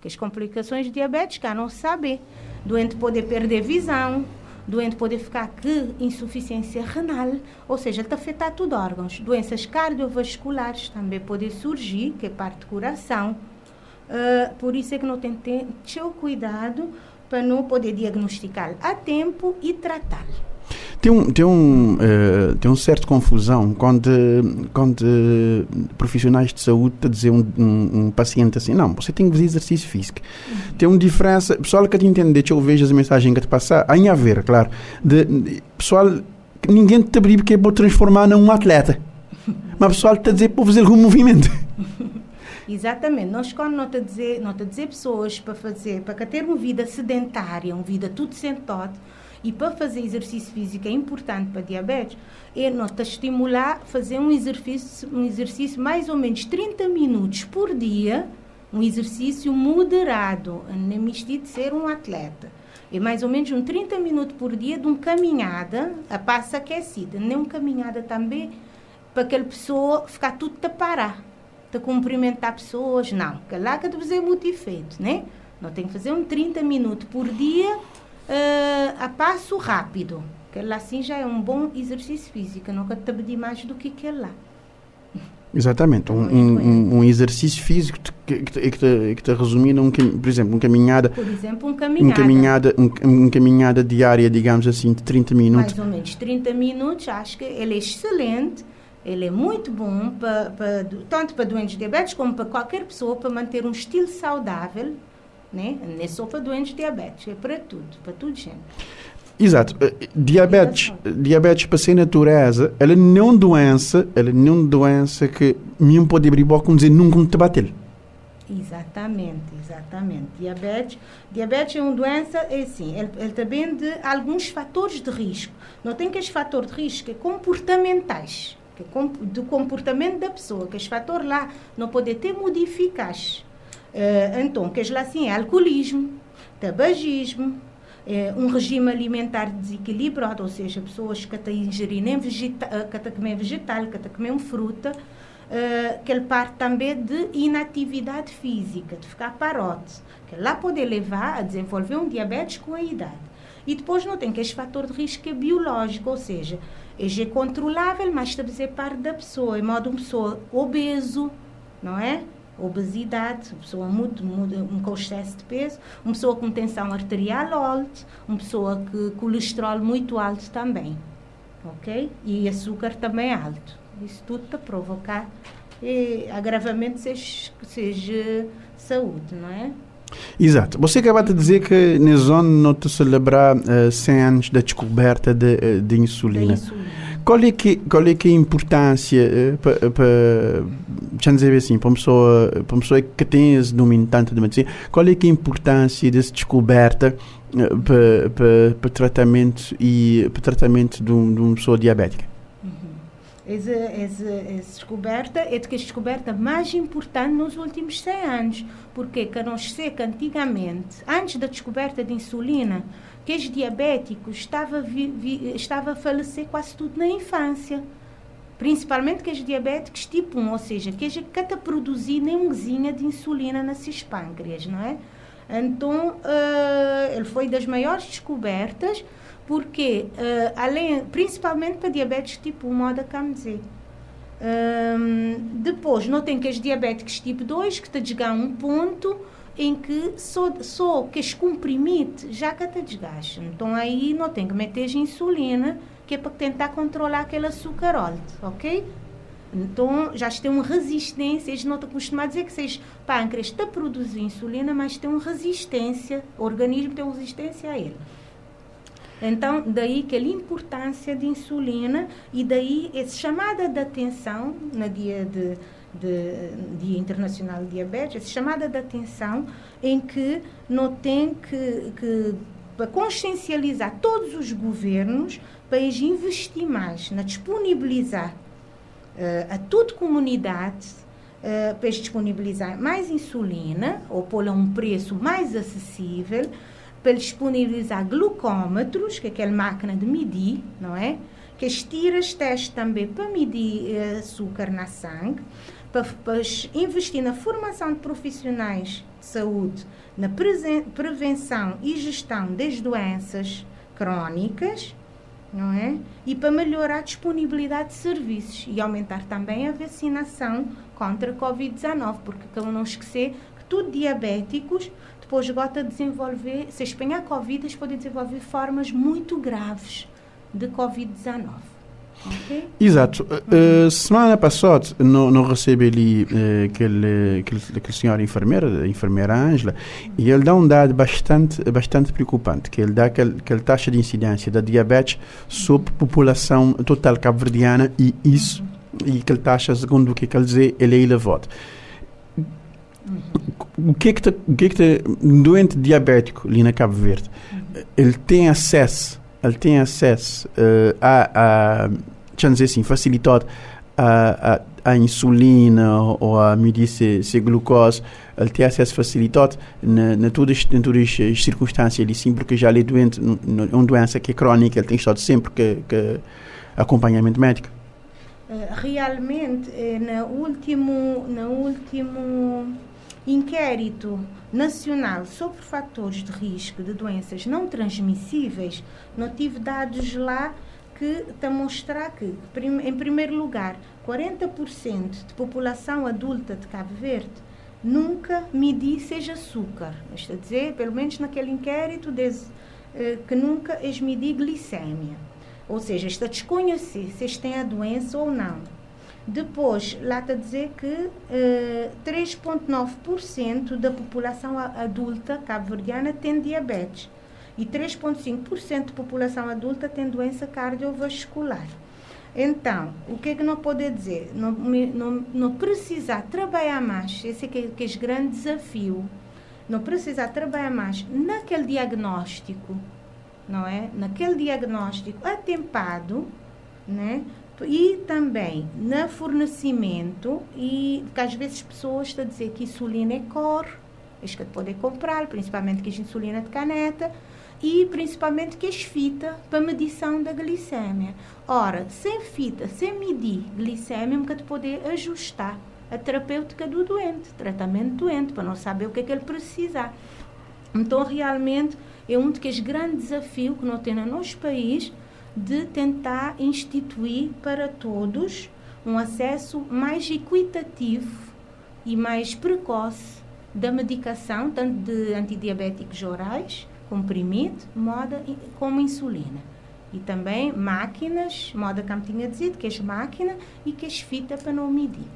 Que as complicações diabéticas, não saber. Doente poder perder visão, doente poder ficar com insuficiência renal, ou seja, está afetar tudo órgãos. Doenças cardiovasculares também podem surgir, que é parte do coração. Uh, por isso é que não tem que ter cuidado para não poder diagnosticar a tempo e tratá-lo. Tem um, tem um, uh, tem um certo confusão quando, quando profissionais de saúde te dizer um, um, um, paciente assim, não, você tem que fazer exercício físico. Uhum. Tem uma diferença, pessoal que te entende, eu vejo as mensagens que te passar, há a ver, claro, de, de pessoal, ninguém te abriu que é para transformar num atleta. [LAUGHS] Mas pessoal está a dizer para fazer algum movimento. [LAUGHS] Exatamente. Nós quando não te dizer, não te dizer pessoas para fazer, para ter uma vida sedentária, uma vida tudo sentado, e para fazer exercício físico é importante para diabetes, é nota estimular fazer um exercício, um exercício mais ou menos 30 minutos por dia, um exercício moderado, nem mistura de ser um atleta. É mais ou menos um 30 minutos por dia de uma caminhada, a passa aquecida, nem uma caminhada também para aquela pessoa ficar tudo a parar, a cumprimentar pessoas, não. Que lá que fazer muito efeito, né? Não tem que fazer um 30 minutos por dia uh, a passo rápido. Aquele lá assim já é um bom exercício físico, nunca te pedir mais do que aquele lá. Exatamente, um, um, um, exercício físico que, que, que, te, que te resumir num, por exemplo, uma caminhada. Por exemplo, um caminhada. Um caminhada, um, caminhada diária, digamos assim, de 30 minutos. Mais ou menos 30 minutos, acho que ele é excelente. Ele é muito bom para, para, tanto para doentes diabetes como para qualquer pessoa para manter um estilo saudável né? Não é só para doentes diabéticos, é para tudo, para tudo gente. Exato. Eh, diabetes, diabetes para ser natureza, ela não é doença, ela não é doença que mesmo pode abrir boca e dizer nunca te bater. Exatamente, exatamente. Diabetes, diabetes é uma doença, é assim, ele, ele também de alguns fatores de risco. Não tem que os fatores de risco é comportamentais, que é do comportamento da pessoa, que os fatores lá não podem ter modificados. Uh, então, que lá assim é alcoolismo, tabagismo, é, um regime alimentar desequilibrado, ou seja, pessoas que estão ingerindo nem eh, que estão comendo vegetal, que estão comendo fruta, uh, que parte também de inatividade física, de ficar parote, que lá pode levar a desenvolver um diabetes com a idade. E depois não tem que esse fator de risco é biológico, ou seja, é controlável, mas está a parte da pessoa, em modo uma pessoa obeso, não é? Obesidade, uma pessoa muito, muito, com excesso de peso, uma pessoa com tensão arterial alta, uma pessoa com colesterol muito alto também, ok? E açúcar também alto. Isso tudo para provocar e, agravamento seja, seja saúde, não é? Exato. Você acabou de dizer que na zona não te celebrar uh, 100 anos da descoberta de, eh, de insulina. insulina. Qual é que, qual é que é a importância para, para, dizer assim, para uma pessoa, para uma pessoa que tem esse domínio tanto de medicina, qual é que é a importância dessa descoberta uh, para, para, para tratamento e para tratamento de, um, de uma pessoa diabética? essa, essa, essa descoberta é de que a descoberta mais importante nos últimos 100 anos. Porque que nós sei que antigamente, antes da descoberta de insulina, que os diabéticos estavam estava a falecer quase tudo na infância. Principalmente que os diabéticos tipo 1, ou seja, que eles não produzir nenhuma de insulina nas pâncreas, não é? Então, uh, ele foi das maiores descobertas porque, uh, além, principalmente para diabetes tipo 1, moda como dizer. Um, depois, notem que os diabéticos tipo 2 que te desgam um ponto em que só, só que os comprimidos já que te desgastam. Então aí não tem que meter insulina, que é para tentar controlar aquele açúcar ok? Então já tem uma resistência, eles não estão acostumados a dizer que seja pâncreas está a produzir insulina, mas tem uma resistência, o organismo tem uma resistência a ele. Então, daí que a importância de insulina e daí essa chamada de atenção no dia de, de Dia Internacional de Diabetes, chamada de atenção em que não tem que, que para consciencializar todos os governos para investir mais na disponibilizar uh, a toda comunidade uh, para disponibilizar mais insulina ou pô-la a um preço mais acessível para disponibilizar glucómetros, que é aquela máquina de medir, não é? Que as tiras testes também para medir uh, açúcar na sangue, para, investir na formação de profissionais de saúde, na prevenção e gestão das doenças crónicas, não é? E para melhorar a disponibilidade de serviços e aumentar também a vacinação contra a Covid-19, porque não esquecer que tudo diabéticos depois gota desenvolver, se espinhar Covid, eles podem desenvolver formas muito graves de Covid-19. Okay? Exato. Uhum. Uh, semana passada, não, não recebi ali uh, aquele, aquele, aquele senhor enfermeira, a enfermeira Ângela, e ele dá um dado bastante, bastante preocupante, que ele dá aquela, aquela taxa de incidência da diabetes sobre a população total cabo-verdiana e isso, e aquela taxa, segundo o que ele diz, ele é elevado. O que é que, o que, é que um doente diabético ali na Cabo Verde, ele tem acesso, ele tem acesso uh, a, a, dizer assim, facilitado a, a, a, insulina ou a medir se, se glucose, ele tem acesso facilitado na, na, todas, em todas as circunstâncias ali, sim, porque já ele é doente, é uma doença que é crónica, ele tem estado sempre que, que acompanhamento médico. Uh, realmente, eh, no último, no último Inquérito Nacional sobre Fatores de Risco de Doenças Não Transmissíveis, não tive dados lá que está a mostrar que, em primeiro lugar, 40% de população adulta de Cabo Verde nunca mediu seja açúcar. Isto a dizer, pelo menos naquele inquérito, eh, que nunca eles mediram glicémia. Ou seja, está a desconhecer se eles têm a doença ou não. Depois, lá está a dizer que uh, eh, 3,9% da população adulta cabo-verdiana tem diabetes. e 3,5% da população adulta tem doença cardiovascular. Então, o que é que não pode dizer? Não, não, não precisa trabalhar mais, esse é que, que é o grande desafio, não precisa trabalhar mais naquele diagnóstico, não é? Naquele diagnóstico atempado, né? E também no fornecimento, e que às vezes pessoas estão a dizer que insulina é cor, é que poder comprar, principalmente que é insulina de caneta, e principalmente que as fita para medição da glicemia. Ora, sem fita, sem medir glicemia, nunca te poder ajustar a terapêutica do doente, tratamento do doente, para não saber o que é que ele precisa. Então, realmente, é um dos grandes desafios que nós temos no nosso país de tentar instituir para todos um acesso mais equitativo e mais precoce da medicação, tanto de antidiabéticos orais, comprimido, moda como insulina. E também máquinas, moda como tinha dito, que as máquinas e que as fitas para não medir.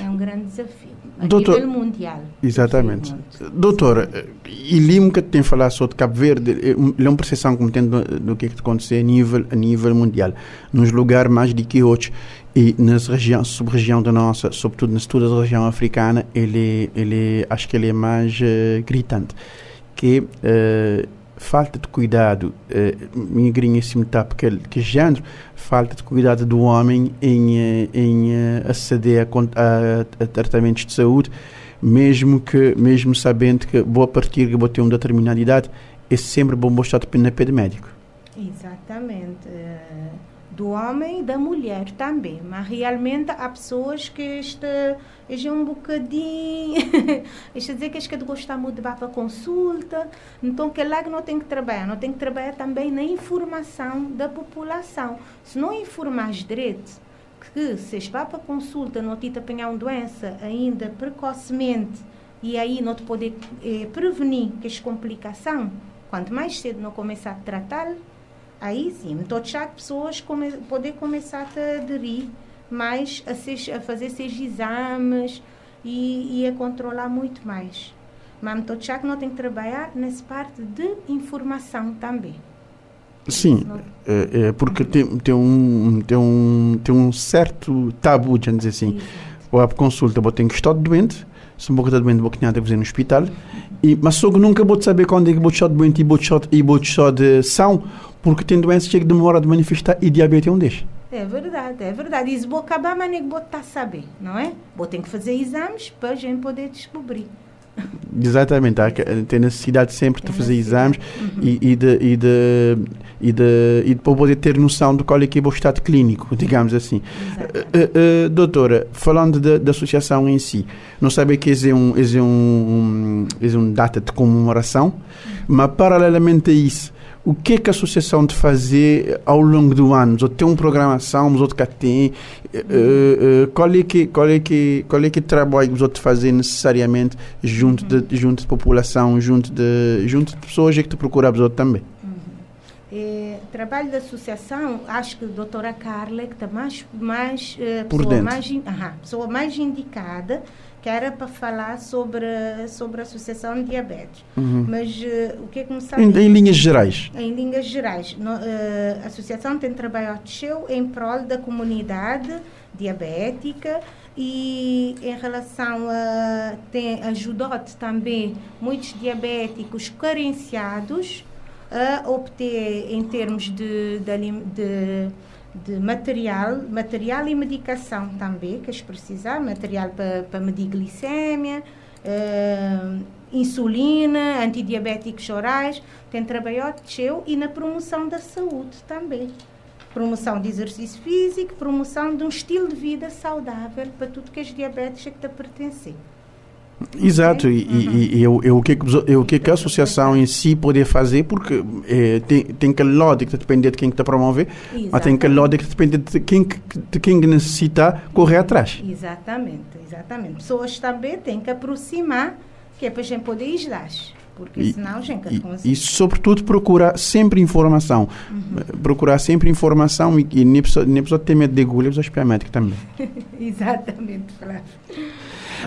É um grande desafio a Doutor, nível mundial. Exatamente. Doutor, e Limo que tem falado sobre Cabo Verde, é uma percepção como tem do, do que, é que acontece a nível, a nível mundial. Nos lugares mais de que outros e nas regiões, sub-região da nossa, sobretudo na toda a região africana, ele, ele acho que ele é mais uh, gritante que uh, falta de cuidado, uh, minha grinha se metá porque que género, falta de cuidado do homem em, uh, em uh, aceder a, a, a, tratamentos de saúde, mesmo que mesmo sabendo que boa partir que vou ter uma determinada idade, é sempre bom mostrar na pé de médico. Exatamente do homem e da mulher também. Mas realmente há pessoas que este é um bocadinho. [LAUGHS] Isto dizer que este que gostar muito de para consulta. Então, que lá que não tem que trabalhar. Não tem que trabalhar também na informação da população. Se não informar direito, que se vá para consulta, não te apanhar uma doença ainda precocemente e aí não te poder eh, prevenir que as complicação, quanto mais cedo não começar a tratar, Aí sim, estou já pessoas come, poder começar a aderir mais a, a fazer esses exames e, e, a controlar muito mais. Mas estou já que não tem que trabalhar nessa parte de informação também. Sim, é, é porque tem, tem, um, tem, um, tem um certo tabu, de dizer assim. Ou a consulta, vou ter que estar doente, se não estar doente, vou ter que ir no hospital. E, mas só que nunca vou saber quando é que vou estar doente e vou estar, e vou estar de são porque tem doenças que demoram a manifestar e diabetes é um deles. É verdade, é verdade. Isso vou acabar, mas nem vou estar a saber, não é? Vou ter que fazer exames para a gente poder descobrir. [LAUGHS] Exatamente, há, tem necessidade sempre de fazer exames uhum. e, e, de, e, de, e, de, e de poder ter noção de qual é que é o estado clínico, digamos assim. Uh, uh, doutora, falando da associação em si, não sabe que é um, é um, um, é um data de comemoração, uhum. mas paralelamente a isso, o que é que a associação de fazer ao longo do ano? Ou tem uma programação, os outros que tem, uh, uh, qual é que qual é que qual é que trabalho os outros fazer necessariamente junto de uhum. junto de população, junto de junto de pessoas que te procuram os outros também? É, trabalho da associação, acho que a doutora Carla que está mais mais uh, pessoa mais uh -huh, pessoa mais indicada que era para falar sobre, sobre a Associação de Diabetes. Uhum. Mas uh, o que é que me sabe? Em, em, linhas gerais. Em linhas gerais. No, uh, a Associação tem trabalhado em prol da comunidade diabética e em relação a tem ajudou também muitos diabéticos carenciados a obter em termos de, de, de de material, material e medicação também, que eles precisam, material para, para medir glicemia, uh, insulina, antidiabéticos orais, tem trabalhado seu e na promoção da saúde também. Promoção de exercício físico, promoção de um estilo de vida saudável para tudo que as diabetes é que está pertencer. Exato, e, uhum. e, e, eu, eu, o, que, eu, o que a associação em si poder fazer, porque é, tem, tem que lógica depender de quem está a promover, Exatamente. mas tem que lógica depender de quem, de quem necessita correr atrás. Exatamente, exatamente. Pessoas também têm que aproximar, que é para a gente poder ajudar. Porque e, senão a gente e, consegue. E, sobretudo, procurar sempre informação. Uhum. Procurar sempre informação e, e nem precisa, nem precisa ter medo de agulha, precisa médico também. [LAUGHS] exatamente, Flávio.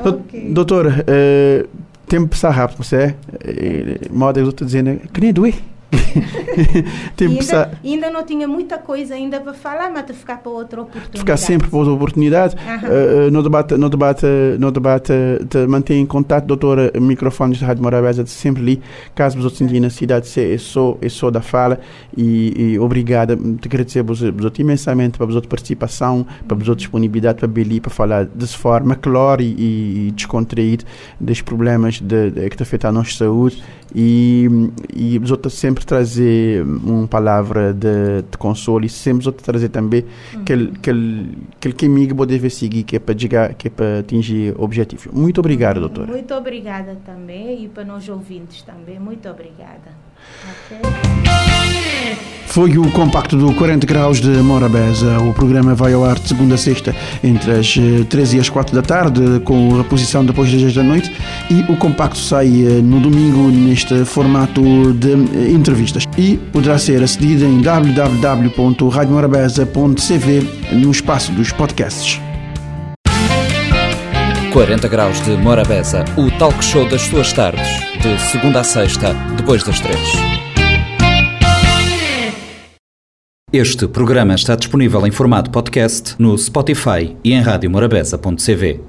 Okay. Doutor, uh, tempo passa rápido, você é? Eh, moda eu estou dizendo, que nem doer. [LAUGHS] Tempo ainda, ainda não tinha muita coisa ainda para falar, mas de ficar para outra oportunidade. ficar sempre por outra oportunidade. Eh, eh, no debate, no debate, no debate, te mantém em contato, doutora, microfones da Rádio Morabeza, sempre ali, caso vos sentirem na cidade, se é só, é só da fala, e, e obrigada, te agradecer-vos vos imensamente para a participação, para a disponibilidade para ali, para falar dessa forma clara e, e descontraída dos problemas de, de, que afetam a nossa saúde e, e vos outros sempre trazer uma palavra de, de consolo e sempre outros trazer também aquele, aquele, aquele caminho que deve seguir, que é para chegar, que é para atingir o objetivo. Muito obrigado, doutora. Muito obrigada também e para nós ouvintes também. Muito obrigada. Foi o compacto do 40 graus de Morabeza. O programa vai ao ar de segunda a sexta entre as eh, 13 e as 4 da tarde, com reposição depois das 10 da noite. E o compacto sai eh, no domingo neste formato de eh, entrevistas. E poderá ser acedido em www.radiomorabeza.cv no espaço dos podcasts. 40 graus de Morabeza, o talk show das suas tardes, de segunda a sexta, depois das três. Este programa está disponível em formato podcast no Spotify e em radiomorabeza.cv.